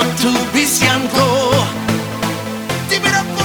To wisianko Give it up